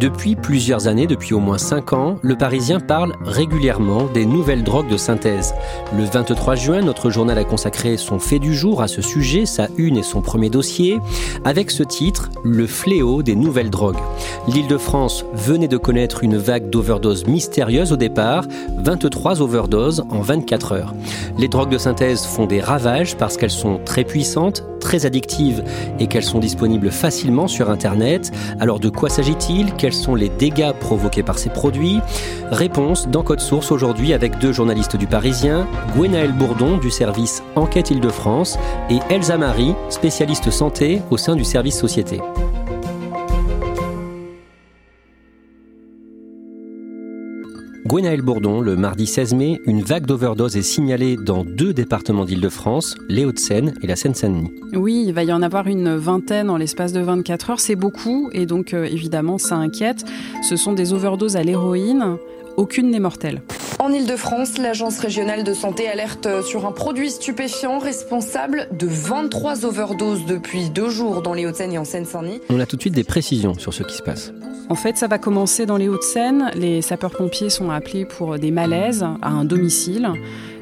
Depuis plusieurs années, depuis au moins 5 ans, le Parisien parle régulièrement des nouvelles drogues de synthèse. Le 23 juin, notre journal a consacré son fait du jour à ce sujet, sa une et son premier dossier, avec ce titre, Le fléau des nouvelles drogues. L'Île-de-France venait de connaître une vague d'overdoses mystérieuse au départ, 23 overdoses en 24 heures. Les drogues de synthèse font des ravages parce qu'elles sont très puissantes, très addictives et qu'elles sont disponibles facilement sur Internet. Alors de quoi s'agit-il? Quels sont les dégâts provoqués par ces produits? Réponse dans Code Source aujourd'hui avec deux journalistes du Parisien, Gwenaël Bourdon du service Enquête Île-de-France et Elsa Marie, spécialiste santé au sein du service Société. Gwenaël Bourdon, le mardi 16 mai, une vague d'overdose est signalée dans deux départements d'Île-de-France, les Hauts-de-Seine et la Seine-Saint-Denis. Oui, il va y en avoir une vingtaine en l'espace de 24 heures, c'est beaucoup et donc euh, évidemment ça inquiète. Ce sont des overdoses à l'héroïne, aucune n'est mortelle. En Ile-de-France, l'Agence régionale de santé alerte sur un produit stupéfiant responsable de 23 overdoses depuis deux jours dans les Hauts-de-Seine et en Seine-Saint-Denis. On a tout de suite des précisions sur ce qui se passe. En fait, ça va commencer dans les Hauts-de-Seine. Les sapeurs-pompiers sont appelés pour des malaises à un domicile.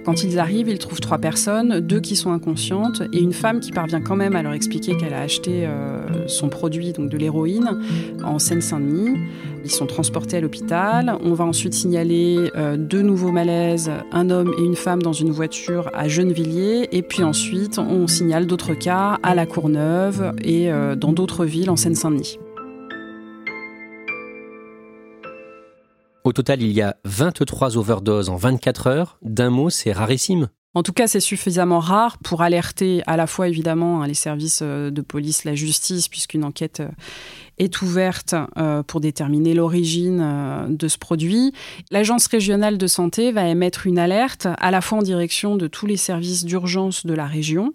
Quand ils arrivent, ils trouvent trois personnes, deux qui sont inconscientes et une femme qui parvient quand même à leur expliquer qu'elle a acheté euh, son produit, donc de l'héroïne, en Seine-Saint-Denis. Ils sont transportés à l'hôpital. On va ensuite signaler euh, deux nouveaux malaises, un homme et une femme dans une voiture à Gennevilliers. Et puis ensuite, on signale d'autres cas à La Courneuve et euh, dans d'autres villes en Seine-Saint-Denis. Au total, il y a 23 overdoses en 24 heures. D'un mot, c'est rarissime. En tout cas, c'est suffisamment rare pour alerter à la fois évidemment hein, les services euh, de police, la justice, puisqu'une enquête euh, est ouverte euh, pour déterminer l'origine de ce produit. L'Agence régionale de santé va émettre une alerte à la fois en direction de tous les services d'urgence de la région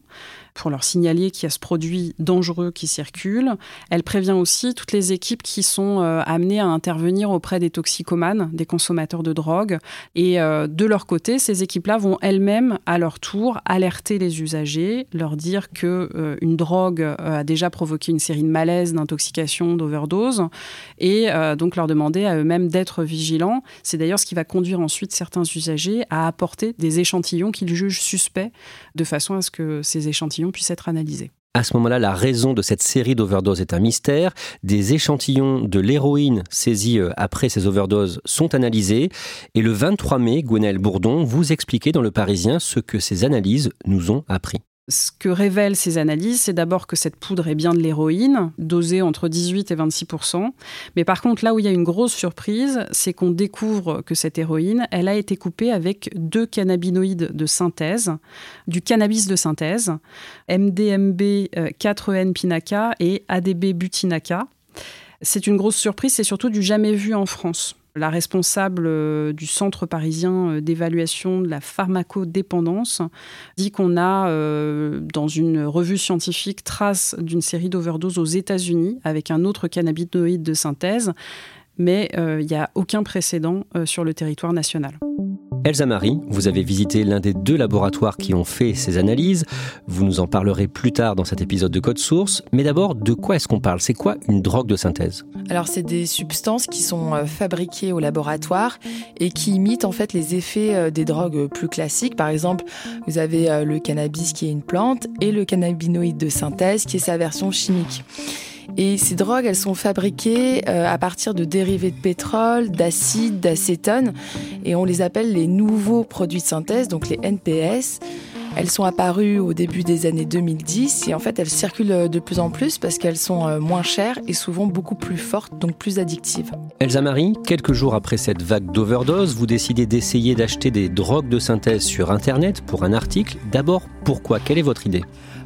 pour leur signaler qu'il y a ce produit dangereux qui circule. Elle prévient aussi toutes les équipes qui sont euh, amenées à intervenir auprès des toxicomanes, des consommateurs de drogue. Et euh, de leur côté, ces équipes-là vont elles-mêmes, à leur tour, alerter les usagers, leur dire que euh, une drogue a déjà provoqué une série de malaises, d'intoxication, d'overdose, et donc leur demander à eux-mêmes d'être vigilants. C'est d'ailleurs ce qui va conduire ensuite certains usagers à apporter des échantillons qu'ils jugent suspects, de façon à ce que ces échantillons puisse être analysé. À ce moment-là, la raison de cette série d'overdoses est un mystère. Des échantillons de l'héroïne saisis euh, après ces overdoses sont analysés. Et le 23 mai, Gwenaël Bourdon, vous expliquait dans Le Parisien ce que ces analyses nous ont appris. Ce que révèlent ces analyses, c'est d'abord que cette poudre est bien de l'héroïne, dosée entre 18 et 26% Mais par contre, là où il y a une grosse surprise, c'est qu'on découvre que cette héroïne, elle a été coupée avec deux cannabinoïdes de synthèse, du cannabis de synthèse, MDMB 4N euh, pinaca et ADB butinaca. C'est une grosse surprise, c'est surtout du jamais vu en France. La responsable euh, du Centre parisien euh, d'évaluation de la pharmacodépendance dit qu'on a, euh, dans une revue scientifique, trace d'une série d'overdoses aux États-Unis avec un autre cannabinoïde de synthèse, mais il n'y a aucun précédent sur le territoire national. Elsa Marie, vous avez visité l'un des deux laboratoires qui ont fait ces analyses. Vous nous en parlerez plus tard dans cet épisode de Code Source. Mais d'abord, de quoi est-ce qu'on parle? C'est quoi une drogue de synthèse? Alors, c'est des substances qui sont euh, fabriquées au laboratoire et qui imitent en fait les effets euh, des drogues plus classiques. Par exemple, vous avez euh, le cannabis qui est une plante et le cannabinoïde de synthèse qui est sa version chimique. Et ces drogues, elles sont fabriquées euh, à partir de dérivés de pétrole, d'acide, d'acétone, et on les appelle les nouveaux produits de synthèse, donc les NPS. Elles sont apparues au début des années 2010 et en fait elles circulent de plus en plus parce qu'elles sont euh, moins chères et souvent beaucoup plus fortes, donc plus addictives. Elsa Marie, quelques jours après cette vague d'overdose, vous décidez d'essayer d'acheter des drogues de synthèse sur Internet pour un article. D'abord, pourquoi? Quelle est votre idée?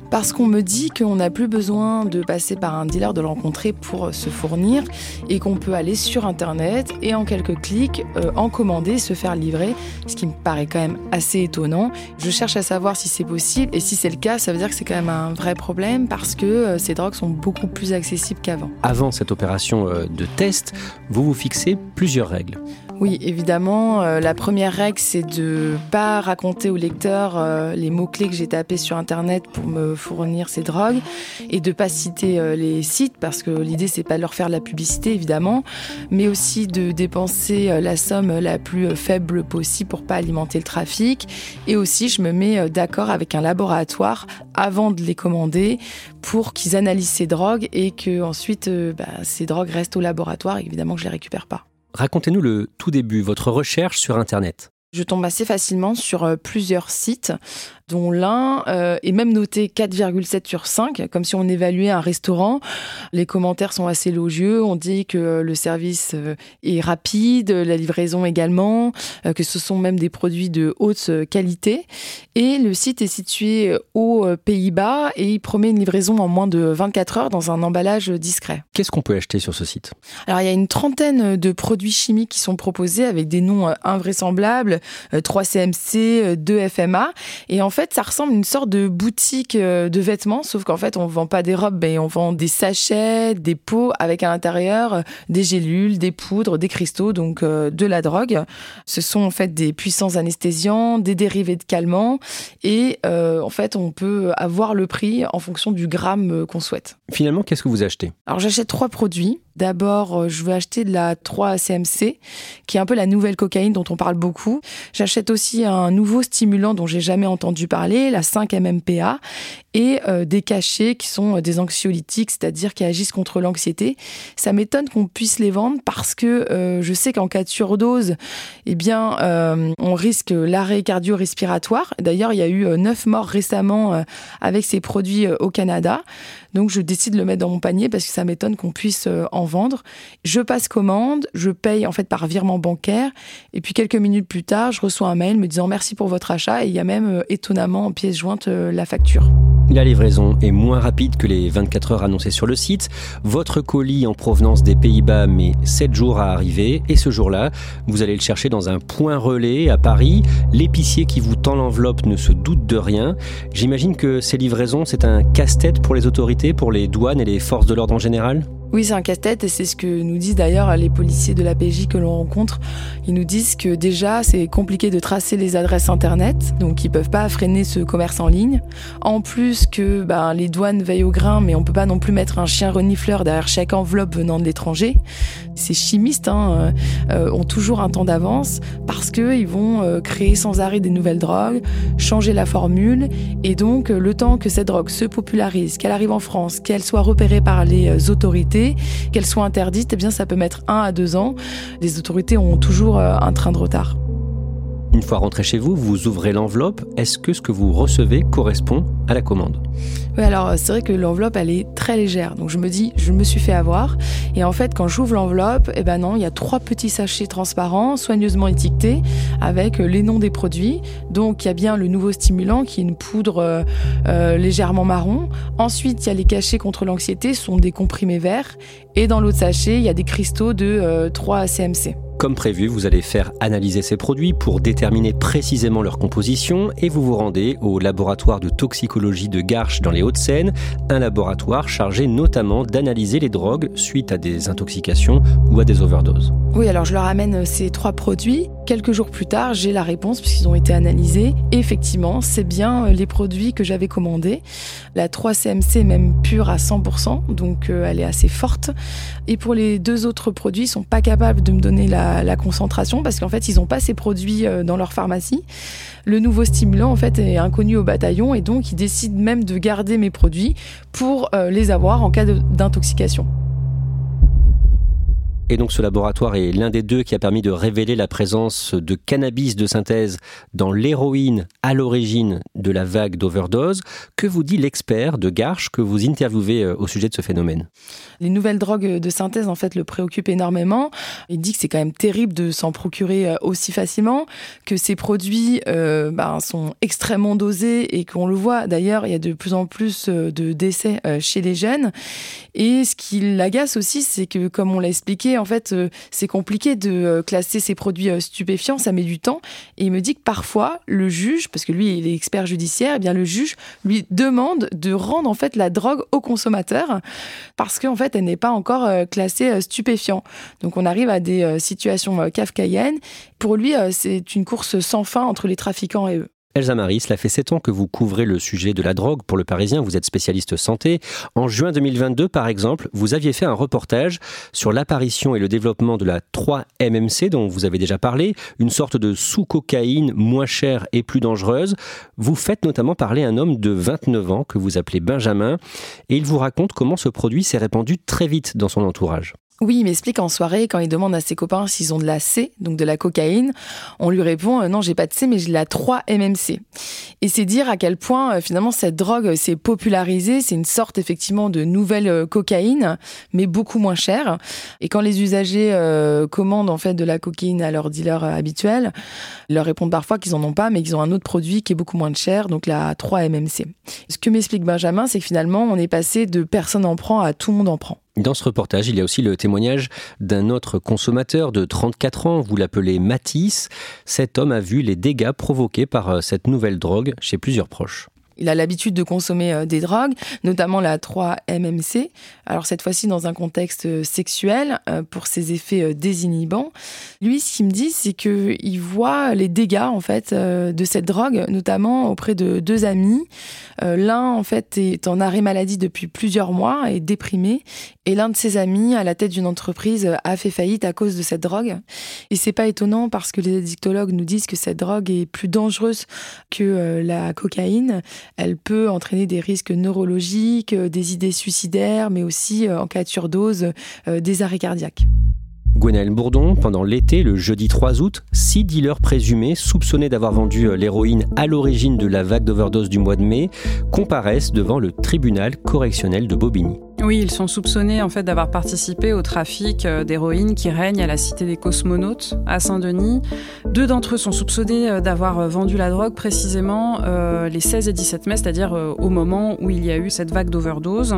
Parce qu'on me dit qu'on n'a plus besoin de passer par un dealer, de le pour se fournir et qu'on peut aller sur Internet et en quelques clics euh, en commander, se faire livrer, ce qui me paraît quand même assez étonnant. Je cherche à savoir si c'est possible et si c'est le cas, ça veut dire que c'est quand même un vrai problème parce que euh, ces drogues sont beaucoup plus accessibles qu'avant. Avant cette opération euh, de test, vous vous fixez plusieurs règles. Oui, évidemment. Euh, la première règle, c'est de pas raconter au lecteur euh, les mots-clés que j'ai tapés sur Internet pour me fournir ces drogues et de pas citer euh, les sites parce que l'idée, c'est pas de leur faire la publicité, évidemment, mais aussi de dépenser la somme la plus faible possible pour pas alimenter le trafic. Et aussi, je me mets d'accord avec un laboratoire avant de les commander pour qu'ils analysent ces drogues et que ensuite bah, ces drogues restent au laboratoire. Évidemment que je les récupère pas. Racontez-nous le tout début, votre recherche sur Internet. Je tombe assez facilement sur euh, plusieurs sites dont l'un euh, est même noté 4,7 sur 5, comme si on évaluait un restaurant. Les commentaires sont assez élogieux. On dit que le service euh, est rapide, la livraison également, euh, que ce sont même des produits de haute qualité. Et le site est situé aux Pays-Bas et il promet une livraison en moins de 24 heures dans un emballage discret. Qu'est-ce qu'on peut acheter sur ce site? Alors il y a une trentaine de produits chimiques qui sont proposés avec des noms invraisemblables, 3CMC, 2FMA. Et en fait, ça ressemble à une sorte de boutique euh, de vêtements, sauf qu'en fait, on vend pas des robes, mais on vend des sachets, des pots avec à l'intérieur euh, des gélules, des poudres, des cristaux, donc euh, de la drogue. Ce sont en fait des puissants anesthésiants, des dérivés de calmants, et en fait, on peut avoir le prix en fonction du gramme qu'on souhaite. Finalement, qu'est-ce que vous achetez? Alors, j'achète trois produits. D'abord, euh, je veux acheter de la 3-CMC, qui est un peu la nouvelle cocaïne dont on parle beaucoup. J'achète aussi un nouveau stimulant dont j'ai jamais entendu parler, la 5-MMPA, et euh, des cachets qui sont euh, des anxiolytiques, c'est-à-dire qui agissent contre l'anxiété. Ça m'étonne qu'on puisse les vendre parce que je sais qu'en cas de surdose, eh bien, on risque l'arrêt cardio-respiratoire. D'ailleurs, il y a eu neuf morts récemment avec ces produits au Canada. Donc, je décide de le mettre dans mon panier parce que ça m'étonne qu'on puisse en vendre. Je passe commande, je paye en fait par virement bancaire, et puis quelques minutes plus tard, je reçois un mail me disant merci pour votre achat, et il y a même euh, étonnamment en pièce jointe euh, la facture. La livraison est moins rapide que les 24 heures annoncées sur le site. Votre colis en provenance des Pays-Bas met 7 jours à arriver et ce jour-là, vous allez le chercher dans un point relais à Paris. L'épicier qui vous tend l'enveloppe ne se doute de rien. J'imagine que ces livraisons, c'est un casse-tête pour les autorités, pour les douanes et les forces de l'ordre en général? Oui, c'est un casse-tête et c'est ce que nous disent d'ailleurs les policiers de la PJ que l'on rencontre. Ils nous disent que déjà, c'est compliqué de tracer les adresses Internet, donc ils peuvent pas freiner ce commerce en ligne. En plus que ben, les douanes veillent au grain, mais on peut pas non plus mettre un chien renifleur derrière chaque enveloppe venant de l'étranger. Ces chimistes hein, euh, euh, ont toujours un temps d'avance parce qu'ils vont euh, créer sans arrêt des nouvelles drogues, changer la formule, et donc le temps que cette drogue se popularise, qu'elle arrive en France, qu'elle soit repérée par les autorités, qu'elle soit interdite, eh bien ça peut mettre un à deux ans. Les autorités ont toujours euh, un train de retard. Une fois rentré chez vous, vous ouvrez l'enveloppe. Est-ce que ce que vous recevez correspond à la commande? Oui, alors c'est vrai que l'enveloppe, elle est très légère. Donc je me dis, je me suis fait avoir. Et en fait, quand j'ouvre l'enveloppe, eh ben non, il y a trois petits sachets transparents, soigneusement étiquetés, avec les noms des produits. Donc il y a bien le nouveau stimulant, qui est une poudre euh, euh, légèrement marron. Ensuite, il y a les cachets contre l'anxiété, sont des comprimés verts. Et dans l'autre sachet, il y a des cristaux de 3 euh, CMC. Comme prévu, vous allez faire analyser ces produits pour déterminer précisément leur composition et vous vous rendez au laboratoire de toxicologie de Garches dans les Hauts-de-Seine, un laboratoire chargé notamment d'analyser les drogues suite à des intoxications ou à des overdoses. Oui, alors je leur amène ces trois produits. Quelques jours plus tard, j'ai la réponse puisqu'ils ont été analysés. Effectivement, c'est bien les produits que j'avais commandés. La 3CMC est même pure à 100%, donc euh, elle est assez forte. Et pour les deux autres produits, ils sont pas capables de me donner la, la concentration parce qu'en fait, ils n'ont pas ces produits euh, dans leur pharmacie. Le nouveau stimulant, en fait, est inconnu au bataillon et donc ils décident même de garder mes produits pour euh, les avoir en cas d'intoxication. Et donc ce laboratoire est l'un des deux qui a permis de révéler la présence de cannabis de synthèse dans l'héroïne à l'origine de la vague d'overdose. Que vous dit l'expert de Garches que vous interviewez euh, au sujet de ce phénomène? Les nouvelles drogues de synthèse en fait le préoccupent énormément. Il dit que c'est quand même terrible de s'en procurer euh, aussi facilement, que ces produits euh, ben, sont extrêmement dosés et qu'on le voit d'ailleurs, il y a de plus en plus de décès chez les jeunes. Et ce qui l'agace aussi, c'est que comme on l'a expliqué, en fait, euh, c'est compliqué de euh, classer ces produits euh, stupéfiants, ça met du temps. Et il me dit que parfois, le juge, parce que lui, il est expert judiciaire, eh bien le juge lui demande de rendre en fait la drogue au consommateur parce qu'en fait, elle n'est pas encore classée stupéfiant. Donc, on arrive à des situations kafkaïennes. Pour lui, c'est une course sans fin entre les trafiquants et eux. Elsa Marie, cela fait sept ans que vous couvrez le sujet de la drogue pour le Parisien, vous êtes spécialiste santé. En juin 2022, par exemple, vous aviez fait un reportage sur l'apparition et le développement de la 3-MMC dont vous avez déjà parlé, une sorte de sous-cocaïne moins chère et plus dangereuse. Vous faites notamment parler un homme de 29 ans que vous appelez Benjamin et il vous raconte comment ce produit s'est répandu très vite dans son entourage. Oui, il m'explique en soirée, quand il demande à ses copains s'ils ont de la C, donc de la cocaïne, on lui répond euh, non, j'ai pas de C, mais j'ai la 3 MMC. Et c'est dire à quel point euh, finalement cette drogue s'est popularisée, c'est une sorte effectivement de nouvelle euh, cocaïne, mais beaucoup moins chère. Et quand les usagers commandent en fait de la cocaïne à leur dealer habituel, ils leur répondent parfois qu'ils en ont pas, mais qu'ils ont un autre produit qui est beaucoup moins cher, donc la 3 MMC. Ce que m'explique Benjamin, c'est que finalement on est passé de personne en prend à tout le monde en prend. Dans ce reportage, il y a aussi le témoignage d'un autre consommateur de 34 ans, vous l'appelez Matisse. Cet homme a vu les dégâts provoqués par euh, cette nouvelle drogue chez plusieurs proches. Il a l'habitude de consommer euh, des drogues, notamment la 3-MMC. Alors cette fois-ci dans un contexte euh, sexuel euh, pour ses effets désinhibants. Lui, ce qu'il me dit, c'est que il voit les dégâts en fait de cette drogue, notamment auprès de deux amis. L'un en fait est en arrêt maladie depuis plusieurs mois, et déprimé, et l'un de ses amis, à la tête d'une entreprise, a fait faillite à cause de cette drogue. Et c'est pas étonnant parce que les addictologues nous disent que cette drogue est plus dangereuse que la cocaïne elle peut entraîner des risques neurologiques, euh, des idées suicidaires, mais aussi, euh, en cas de surdose, euh, des arrêts cardiaques. Gwenaëlle Bourdon, pendant l'été, le jeudi 3 août, six dealers présumés, soupçonnés d'avoir vendu l'héroïne à l'origine de la vague d'overdose du mois de mai, comparaissent devant le tribunal correctionnel de Bobigny. Oui, ils sont soupçonnés en fait d'avoir participé au trafic euh, d'héroïne qui règne à la cité des cosmonautes à Saint-Denis. Deux d'entre eux sont soupçonnés euh, d'avoir euh, vendu la drogue précisément les 16 et 17 mai, c'est-à-dire au moment où il y a eu cette vague d'overdose.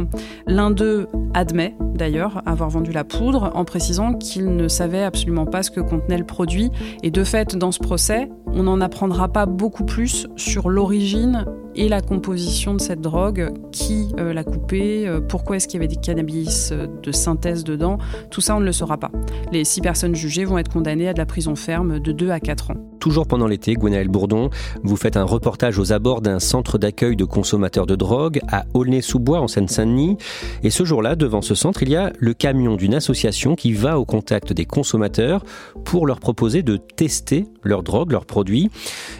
L'un d'eux admet d'ailleurs avoir vendu la poudre en précisant qu'il ne savait absolument pas ce que contenait le produit. Et de fait, dans ce procès, on n'en apprendra pas beaucoup plus sur l'origine et la composition de cette drogue, qui euh, l'a coupée, euh, pourquoi est-ce qu'il y avait des cannabis euh, de synthèse dedans, tout ça on ne le saura pas. Les six personnes jugées vont être condamnées à de la prison ferme de 2 à 4 ans. Toujours pendant l'été, Gwenaëlle Bourdon, vous faites un reportage aux abords d'un centre d'accueil de consommateurs de drogue à Aulnay-sous-Bois en Seine-Saint-Denis. Et ce jour-là, devant ce centre, il y a le camion d'une association qui va au contact des consommateurs pour leur proposer de tester leur drogue, leurs produits.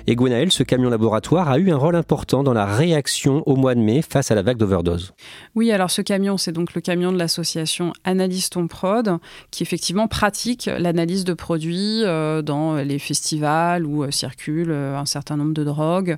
Et Gwenaëlle, ce camion laboratoire a eu un rôle important dans la réaction au mois de mai face à la vague d'overdose. Oui, alors ce camion, c'est donc le camion de l'association Analyse ton prod, qui effectivement pratique l'analyse de produits euh, dans les festivals où circulent un certain nombre de drogues.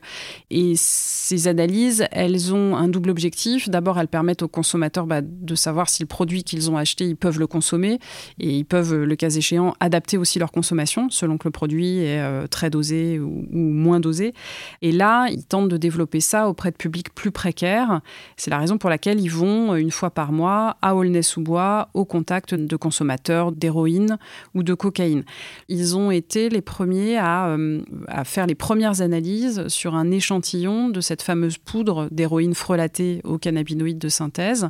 Et ces analyses, elles ont un double objectif. D'abord, elles permettent aux consommateurs bah, de savoir si le produit qu'ils ont acheté, ils peuvent le consommer et ils peuvent, le cas échéant, adapter aussi leur consommation selon que le produit est très dosé ou moins dosé. Et là, ils tentent de développer ça auprès de publics plus précaires. C'est la raison pour laquelle ils vont une fois par mois à Aulnay-sous-Bois au contact de consommateurs d'héroïne ou de cocaïne. Ils ont été les premiers à, euh, faire les premières analyses sur un échantillon de cette fameuse poudre d'héroïne frelatée aux cannabinoïdes de synthèse.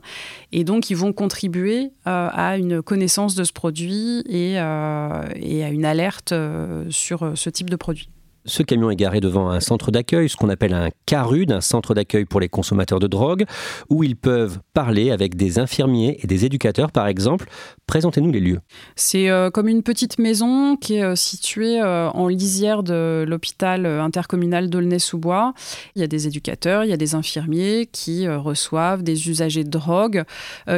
Et donc, ils vont contribuer euh, à une connaissance de ce produit euh, et à une alerte sur ce type de produit. Ce camion est garé devant un centre d'accueil, ce qu'on appelle un CARUD, un centre d'accueil pour les consommateurs de drogue, où ils peuvent parler avec des infirmiers et des éducateurs, par exemple. Présentez-nous les lieux. C'est euh, comme une petite maison qui est euh, située euh, en lisière de l'hôpital intercommunal d'Aulnay-sous-Bois. Il y a des éducateurs, il y a des infirmiers qui reçoivent des usagers de drogue,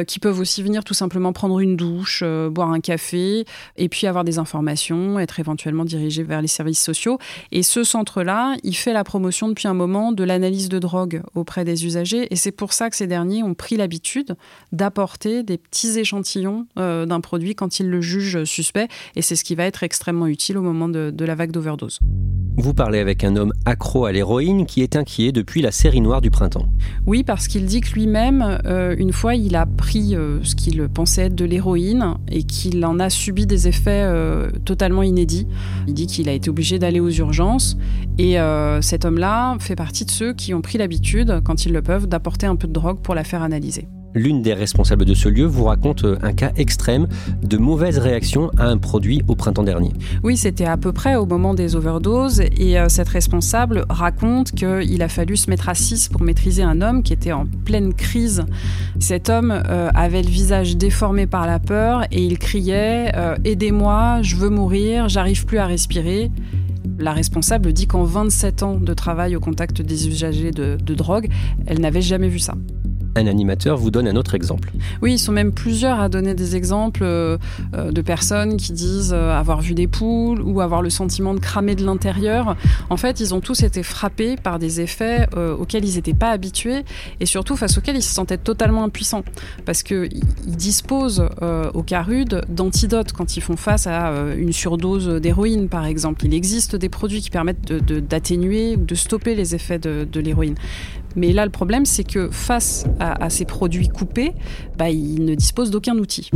qui peuvent aussi venir tout simplement prendre une douche, boire un café, et puis avoir des informations, être éventuellement dirigés vers les services sociaux. Et ce centre-là, il fait la promotion depuis un moment de l'analyse de drogue auprès des usagers. Et c'est pour ça que ces derniers ont pris l'habitude d'apporter des petits échantillons euh, d'un produit quand ils le jugent suspect. Et c'est ce qui va être extrêmement utile au moment de, de la vague d'overdose. Vous parlez avec un homme accro à l'héroïne qui est inquiet depuis la série noire du printemps. Oui, parce qu'il dit que lui-même, euh, une fois, il a pris euh, ce qu'il pensait être de l'héroïne et qu'il en a subi des effets totalement inédits. Il dit qu'il a été obligé d'aller aux urgences et euh, cet homme-là fait partie de ceux qui ont pris l'habitude, quand ils le peuvent, d'apporter un peu de drogue pour la faire analyser. L'une des responsables de ce lieu vous raconte un cas extrême de mauvaise réaction à un produit au printemps dernier. Oui, c'était à peu près au moment des overdoses et euh, cette responsable raconte qu'il a fallu se mettre à 6 pour maîtriser un homme qui était en pleine crise. Cet homme euh, avait le visage déformé par la peur et il criait Aidez-moi, je veux mourir, j'arrive plus à respirer. La responsable dit qu'en 27 ans de travail au contact des usagers de, de drogue, elle n'avait jamais vu ça un animateur vous donne un autre exemple. Oui, ils sont même plusieurs à donner des exemples euh, euh, de personnes qui disent euh, avoir vu des poules ou avoir le sentiment de cramer de l'intérieur. En fait, ils ont tous été frappés par des effets auxquels ils n'étaient pas habitués et surtout face auxquels ils se sentaient totalement impuissants parce qu'ils disposent au CARUD d'antidotes quand ils font face à une surdose d'héroïne, par exemple. Il existe des produits qui permettent d'atténuer ou de stopper les effets de l'héroïne. Mais là, le problème, c'est que face à, ces produits coupés, bah, ils ne disposent d'aucun outil.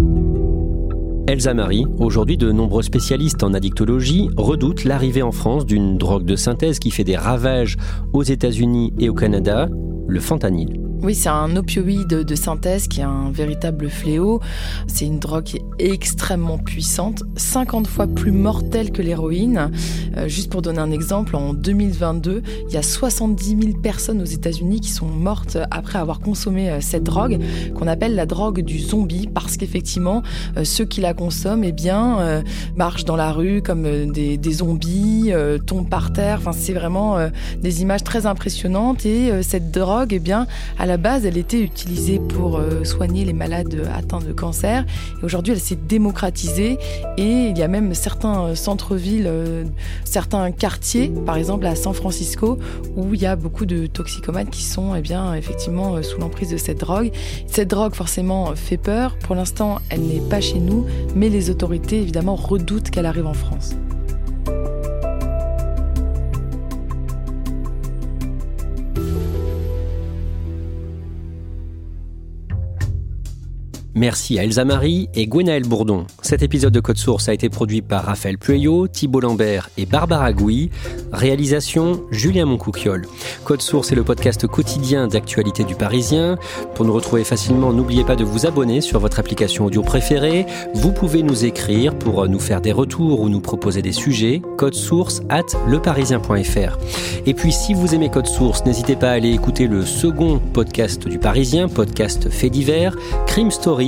Elsa Marie, aujourd'hui de nombreux spécialistes en addictologie redoutent l'arrivée en France d'une drogue de synthèse qui fait des ravages aux États-Unis et au Canada, le fentanyl. Oui, c'est un opioïde de synthèse qui est un véritable fléau. C'est une drogue extrêmement puissante, 50 fois plus mortelle que l'héroïne. Euh, juste pour donner un exemple, en 2022, il y a 70 000 personnes aux États-Unis qui sont mortes après avoir consommé euh, cette drogue, qu'on appelle la drogue du zombie, parce qu'effectivement, euh, ceux qui la consomment, eh bien, marchent dans la rue comme des, zombies, tombent par terre. Enfin, c'est vraiment des images très impressionnantes. Et cette drogue, eh bien, la base, elle était utilisée pour euh, soigner les malades atteints de cancer. Et aujourd'hui, elle s'est démocratisée et il y a même certains euh, centres-villes, euh, certains quartiers, par exemple à San Francisco, où il y a beaucoup de toxicomanes qui sont eh bien, effectivement sous l'emprise de cette drogue. Cette drogue, forcément, fait peur. Pour l'instant, elle n'est pas chez nous, mais les autorités, évidemment, redoutent qu'elle arrive en France. Merci à Elsa Marie et Gwenaël Bourdon. Cet épisode de Code Source a été produit par Raphaël Pueyo, Thibault Lambert et Barbara Gouy. Réalisation Julien Moncouquiol. Code Source est le podcast quotidien d'actualité du Parisien. Pour nous retrouver facilement, n'oubliez pas de vous abonner sur votre application audio préférée. Vous pouvez nous écrire pour nous faire des retours ou nous proposer des sujets. Code Source at leparisien.fr. Et puis si vous aimez Code Source, n'hésitez pas à aller écouter le second podcast du Parisien, podcast fait divers, Crime Story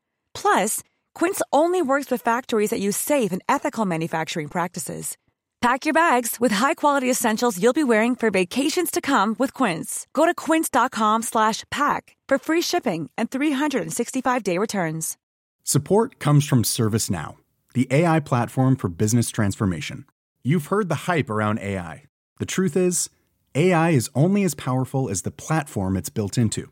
Plus, Quince only works with factories that use safe and ethical manufacturing practices. Pack your bags with high-quality essentials you'll be wearing for vacations to come with Quince. Go to quince.com/pack for free shipping and 365-day returns. Support comes from ServiceNow, the AI platform for business transformation. You've heard the hype around AI. The truth is, AI is only as powerful as the platform it's built into.